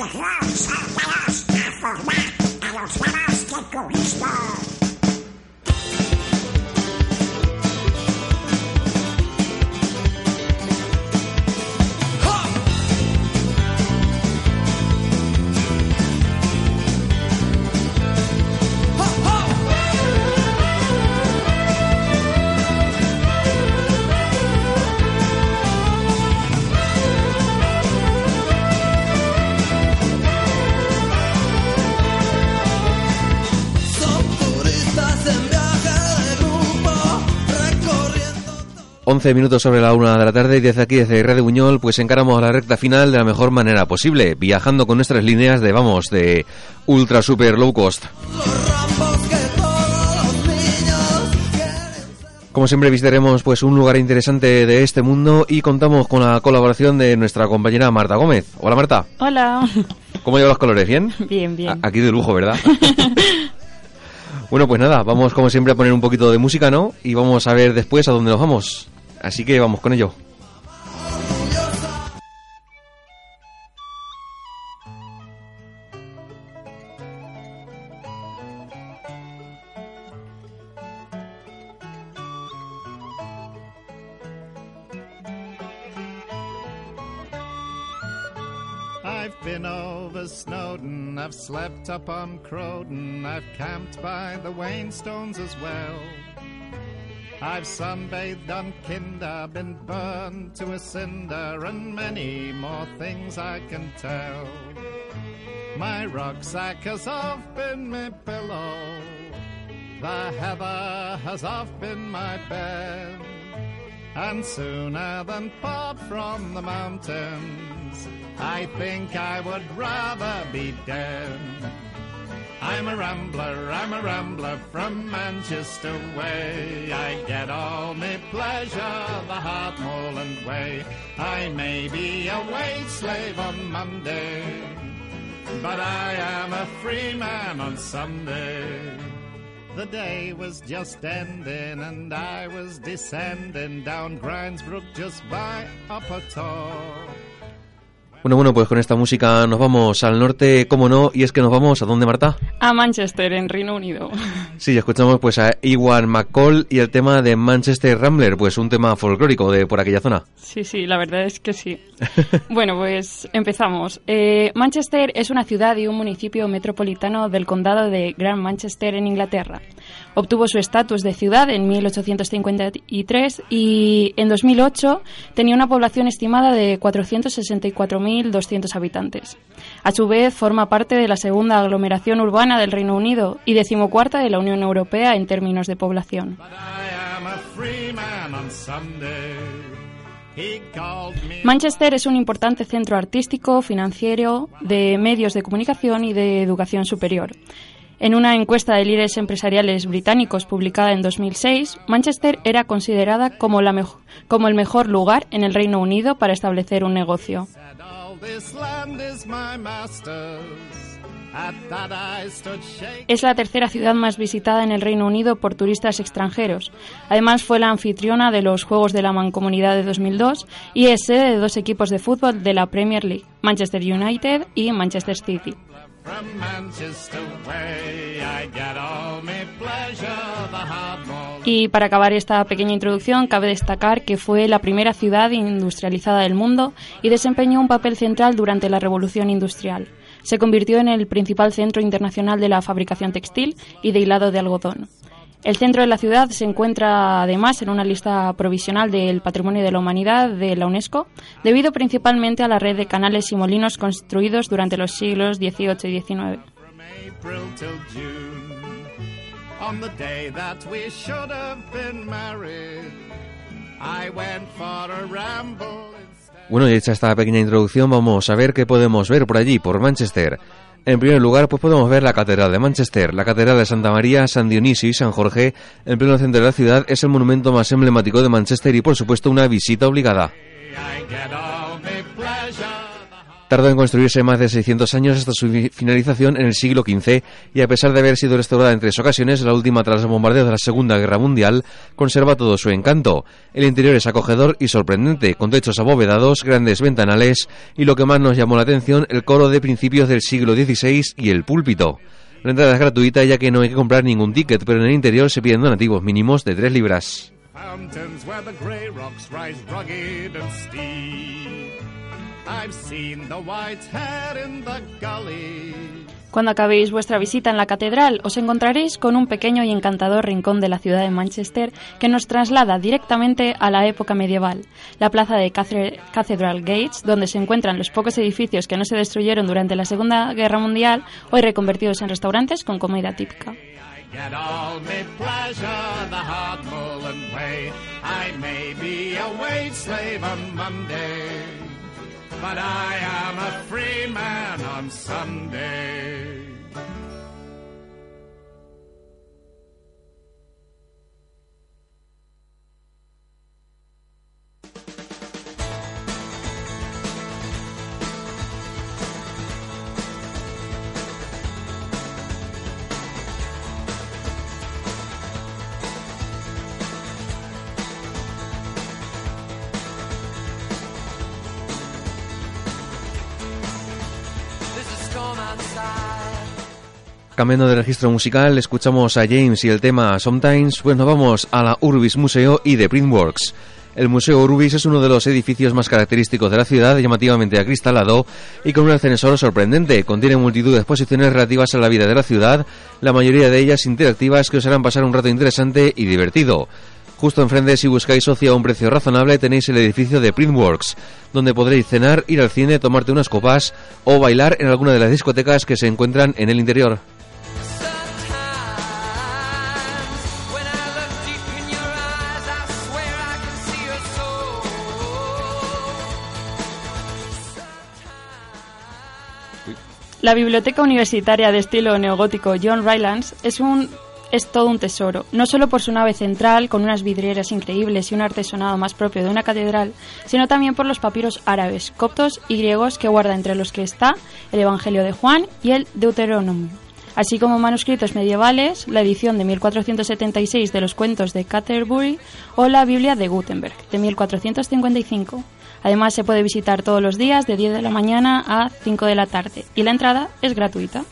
que Dios se los a formar a los nuevos que Cristo. 11 minutos sobre la una de la tarde y desde aquí, desde Radio Buñol, pues encaramos a la recta final de la mejor manera posible, viajando con nuestras líneas de, vamos, de ultra super low cost. Como siempre visitaremos pues un lugar interesante de este mundo y contamos con la colaboración de nuestra compañera Marta Gómez. Hola Marta. Hola. ¿Cómo llevan los colores? ¿Bien? Bien, bien. Aquí de lujo, ¿verdad? bueno, pues nada, vamos como siempre a poner un poquito de música, ¿no? Y vamos a ver después a dónde nos vamos. Así que vamos con ello. I've been over Snowdon, I've slept up on Croden, I've camped by the Wainstones as well. I've sunbathed on Kinder, been burned to a cinder, and many more things I can tell. My rucksack has oft been my pillow, the heather has oft been my bed, and sooner than part from the mountains, I think I would rather be dead. I'm a rambler, I'm a rambler from Manchester way. I get all me pleasure the Hartmoreland way. I may be a wage slave on Monday, but I am a free man on Sunday. The day was just ending and I was descending down Grindsbrook just by Upper Tor. Bueno, bueno, pues con esta música nos vamos al norte, cómo no, y es que nos vamos a dónde, Marta? A Manchester, en Reino Unido. Sí, escuchamos pues a Iwan McCall y el tema de Manchester Rambler, pues un tema folclórico de por aquella zona. Sí, sí, la verdad es que sí. bueno, pues empezamos. Eh, Manchester es una ciudad y un municipio metropolitano del condado de Grand Manchester en Inglaterra. Obtuvo su estatus de ciudad en 1853 y en 2008 tenía una población estimada de 464.200 habitantes. A su vez, forma parte de la segunda aglomeración urbana del Reino Unido y decimocuarta de la Unión Europea en términos de población. Manchester es un importante centro artístico, financiero, de medios de comunicación y de educación superior. En una encuesta de líderes empresariales británicos publicada en 2006, Manchester era considerada como, el mejor lugar en el Reino Unido para establecer un negocio. Es la tercera ciudad más visitada en el Reino Unido por turistas extranjeros. Además, fue la anfitriona de los Juegos de la Mancomunidad de 2002 y es sede de dos equipos de fútbol de la Premier League, Manchester United y Manchester City. Y para acabar esta pequeña introducción, cabe destacar que fue la primera ciudad industrializada del mundo y desempeñó un papel central durante la Revolución Industrial. Se convirtió en el principal centro internacional de la fabricación textil y de hilado de algodón. El centro de la ciudad se encuentra además en una lista provisional del Patrimonio de la Humanidad de la UNESCO, debido principalmente a la red de canales y molinos construidos durante los siglos XVIII y XIX. Bueno, y hecha esta pequeña introducción, vamos a ver qué podemos ver por allí, por Manchester. En primer lugar, pues podemos ver la Catedral de Manchester. La Catedral de Santa María, San Dionisio y San Jorge, en pleno centro de la ciudad, es el monumento más emblemático de Manchester y, por supuesto, una visita obligada. Tardó en construirse más de 600 años hasta su finalización en el siglo XV y a pesar de haber sido restaurada en tres ocasiones, la última tras los bombardeos de la Segunda Guerra Mundial, conserva todo su encanto. El interior es acogedor y sorprendente, con techos abovedados, grandes ventanales y lo que más nos llamó la atención, el coro de principios del siglo XVI y el púlpito. La entrada es gratuita ya que no hay que comprar ningún ticket, pero en el interior se piden donativos mínimos de 3 libras. Cuando acabéis vuestra visita en la catedral, os encontraréis con un pequeño y encantador rincón de la ciudad de Manchester que nos traslada directamente a la época medieval. La plaza de Cathedral Gates, donde se encuentran los pocos edificios que no se destruyeron durante la Segunda Guerra Mundial, hoy reconvertidos en restaurantes con comida típica. But I am a free man on Sunday. Cambiando de registro musical, escuchamos a James y el tema Sometimes, pues nos vamos a la Urbis Museo y de Printworks. El Museo Urbis es uno de los edificios más característicos de la ciudad, llamativamente acristalado y con un ascensor sorprendente. Contiene multitud de exposiciones relativas a la vida de la ciudad, la mayoría de ellas interactivas que os harán pasar un rato interesante y divertido. Justo enfrente, si buscáis socio a un precio razonable, tenéis el edificio de Printworks, donde podréis cenar, ir al cine, tomarte unas copas o bailar en alguna de las discotecas que se encuentran en el interior. La biblioteca universitaria de estilo neogótico John Rylands es un es todo un tesoro, no solo por su nave central, con unas vidrieras increíbles y un artesonado más propio de una catedral, sino también por los papiros árabes, coptos y griegos que guarda entre los que está el Evangelio de Juan y el Deuteronomio, así como manuscritos medievales, la edición de 1476 de los cuentos de Canterbury o la Biblia de Gutenberg, de 1455. Además, se puede visitar todos los días de 10 de la mañana a 5 de la tarde y la entrada es gratuita.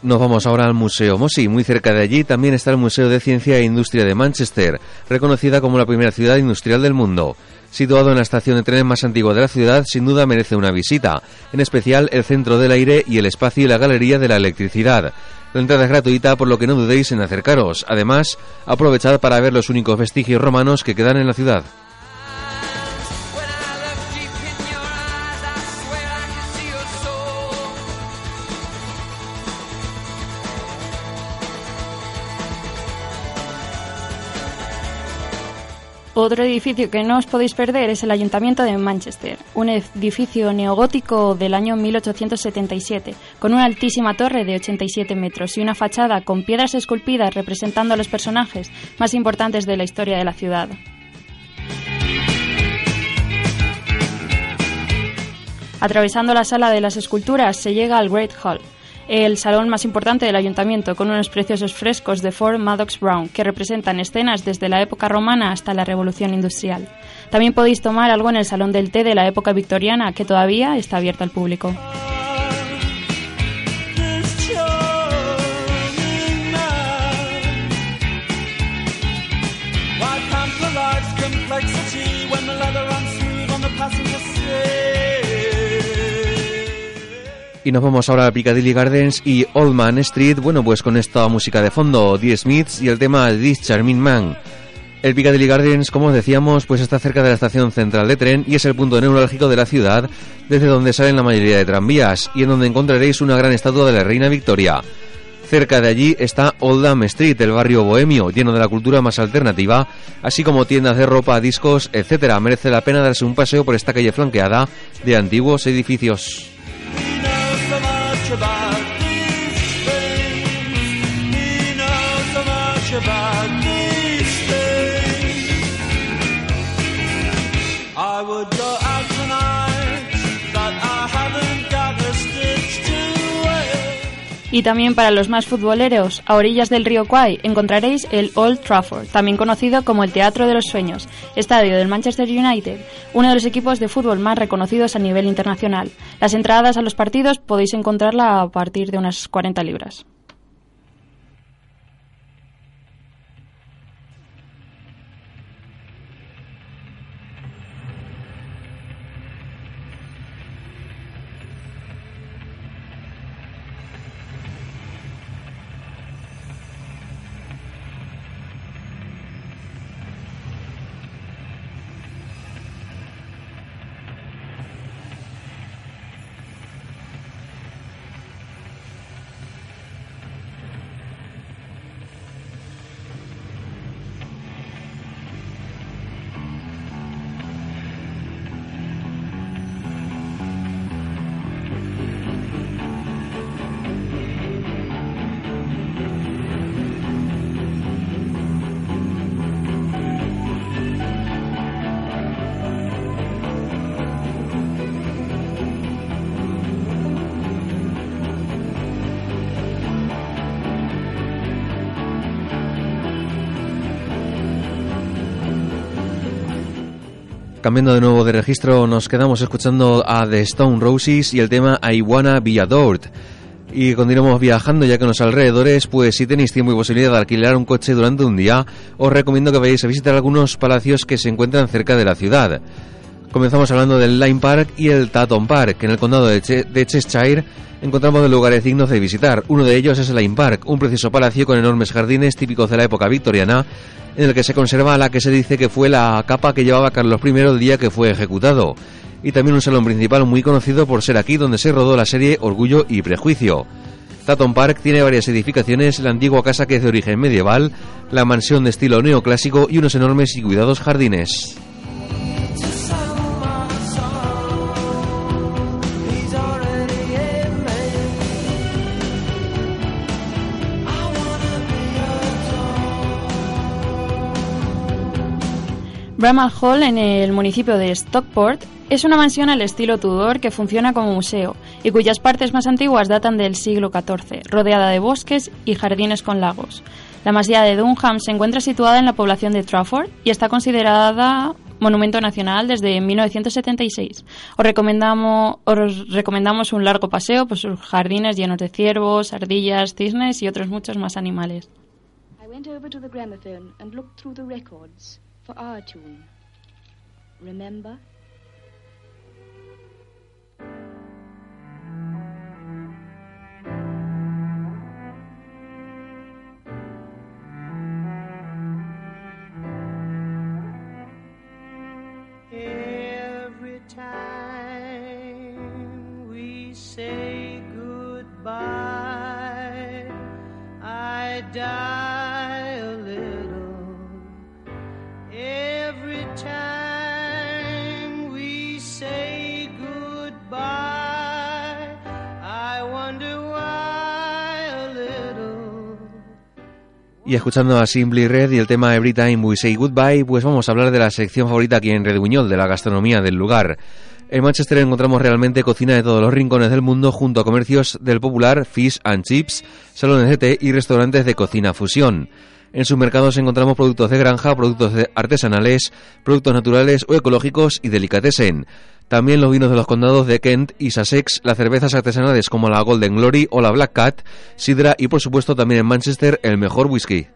Nos vamos ahora al Museo Mosi. Muy cerca de allí también está el Museo de Ciencia e Industria de Manchester, reconocida como la primera ciudad industrial del mundo. Situado en la estación de trenes más antigua de la ciudad, sin duda merece una visita, en especial el centro del aire y el espacio y la galería de la electricidad. La entrada es gratuita, por lo que no dudéis en acercaros. Además, aprovechad para ver los únicos vestigios romanos que quedan en la ciudad. Otro edificio que no os podéis perder es el Ayuntamiento de Manchester, un edificio neogótico del año 1877, con una altísima torre de 87 metros y una fachada con piedras esculpidas representando a los personajes más importantes de la historia de la ciudad. Atravesando la sala de las esculturas se llega al Great Hall, el salón más importante del ayuntamiento, con unos preciosos frescos de Ford Maddox Brown, que representan escenas desde la época romana hasta la revolución industrial. También podéis tomar algo en el salón del té de la época victoriana, que todavía está abierto al público. Y nos vamos ahora a Piccadilly Gardens y Old Man Street, bueno, pues con esta música de fondo, The Smiths y el tema This Charming Man. El Piccadilly Gardens, como decíamos, pues está cerca de la estación central de tren y es el punto neurálgico de la ciudad, desde donde salen la mayoría de tranvías y en donde encontraréis una gran estatua de la reina Victoria. Cerca de allí está Oldham Street, el barrio bohemio, lleno de la cultura más alternativa, así como tiendas de ropa, discos, etc. Merece la pena darse un paseo por esta calle flanqueada de antiguos edificios. Y también para los más futboleros, a orillas del río Kwai encontraréis el Old Trafford, también conocido como el Teatro de los Sueños, estadio del Manchester United, uno de los equipos de fútbol más reconocidos a nivel internacional. Las entradas a los partidos podéis encontrarla a partir de unas 40 libras. Cambiando de nuevo de registro, nos quedamos escuchando a The Stone Roses y el tema I Wanna Be Adored. Y continuamos viajando ya que en los alrededores, pues si tenéis tiempo y posibilidad de alquilar un coche durante un día, os recomiendo que vayáis a visitar algunos palacios que se encuentran cerca de la ciudad. Comenzamos hablando del Lyme Park y el Taton Park, en el condado de, Cheshire encontramos de lugares dignos de visitar. Uno de ellos es el Lyme Park, un precioso palacio con enormes jardines típicos de la época victoriana, en el que se conserva la que se dice que fue la capa que llevaba Carlos I el día que fue ejecutado. Y también un salón principal muy conocido por ser aquí donde se rodó la serie Orgullo y Prejuicio. Taton Park tiene varias edificaciones, la antigua casa que es de origen medieval, la mansión de estilo neoclásico y unos enormes y cuidados jardines. Bramall Hall, en el municipio de Stockport, es una mansión al estilo Tudor que funciona como museo y cuyas partes más antiguas datan del siglo XIV, rodeada de bosques y jardines con lagos. La masía de Dunham se encuentra situada en la población de Trafford y está considerada monumento nacional desde 1976. Os recomendamos, os recomendamos un largo paseo por sus jardines llenos de ciervos, ardillas, cisnes y otros muchos más animales. For our tune. Remember? Every time we say goodbye, I die. Y escuchando a Simply Red y el tema Every Time We Say Goodbye, pues vamos a hablar de la sección favorita aquí en Red Buñol, de la gastronomía del lugar. En Manchester encontramos realmente cocina de todos los rincones del mundo junto a comercios del popular Fish and Chips, salones de té y restaurantes de cocina fusión. En sus mercados encontramos productos de granja, productos artesanales, productos naturales o ecológicos y delicatessen. También los vinos de los condados de Kent y Sussex, las cervezas artesanales como la Golden Glory o la Black Cat, sidra y por supuesto también en Manchester el mejor whisky.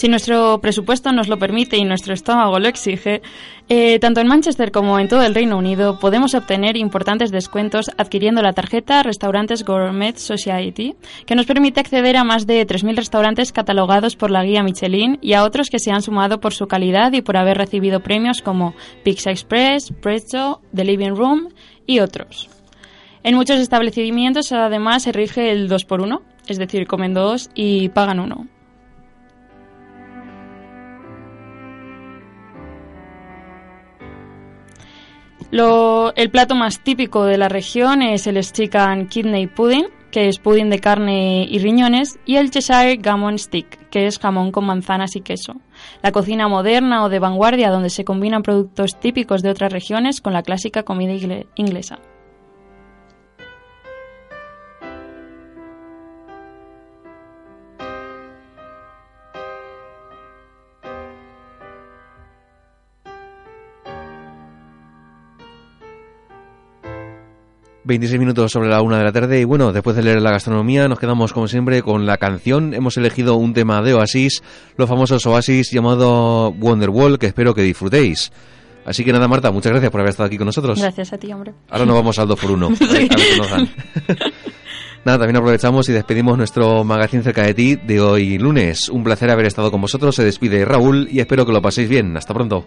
Si nuestro presupuesto nos lo permite y nuestro estómago lo exige, eh, tanto en Manchester como en todo el Reino Unido podemos obtener importantes descuentos adquiriendo la tarjeta Restaurantes Gourmet Society, que nos permite acceder a más de 3.000 restaurantes catalogados por la guía Michelin y a otros que se han sumado por su calidad y por haber recibido premios como Pizza Express, Prezzo, The Living Room y otros. En muchos establecimientos además se rige el 2 por 1 es decir, comen dos y pagan uno. El plato más típico de la región es el chicken kidney pudding, que es pudding de carne y riñones, y el Cheshire Gammon Stick, que es jamón con manzanas y queso. La cocina moderna o de vanguardia donde se combinan productos típicos de otras regiones con la clásica comida inglesa. ...26 minutos sobre la una de la tarde y bueno, después de leer la gastronomía nos quedamos como siempre con la canción. Hemos elegido un tema de Oasis, los famosos Oasis llamado Wonderwall, que espero que disfrutéis. Así que nada, Marta, muchas gracias por haber estado aquí con nosotros. Gracias a ti, hombre. Ahora nos vamos al 2 por 1 a ver qué nos dan. Nada, también aprovechamos y despedimos nuestro magazine cerca de ti de hoy lunes. Un placer haber estado con vosotros. Se despide Raúl y espero que lo paséis bien. Hasta pronto.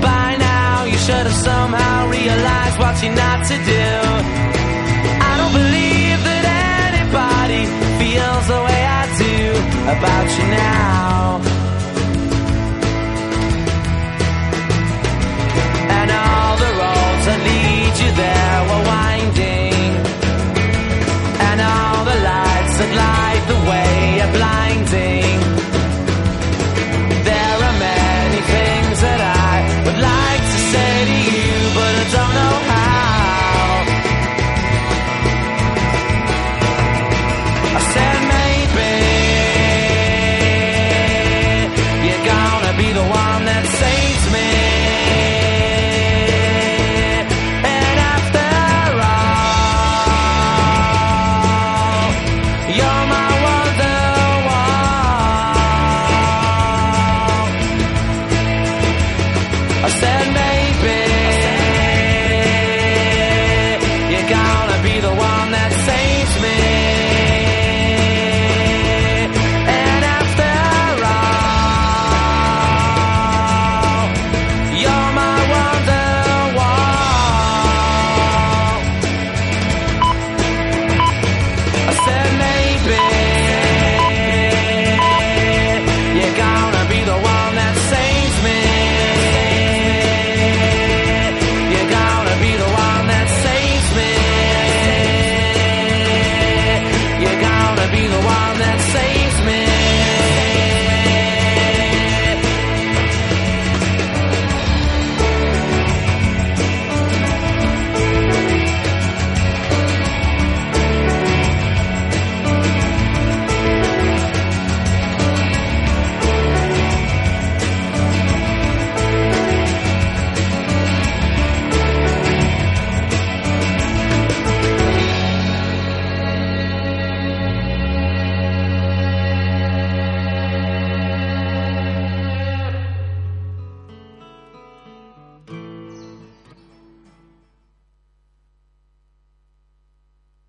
By now, you should have somehow realized what you're not to do. I don't believe that anybody feels the way I do about you now. And all the roads that lead you there were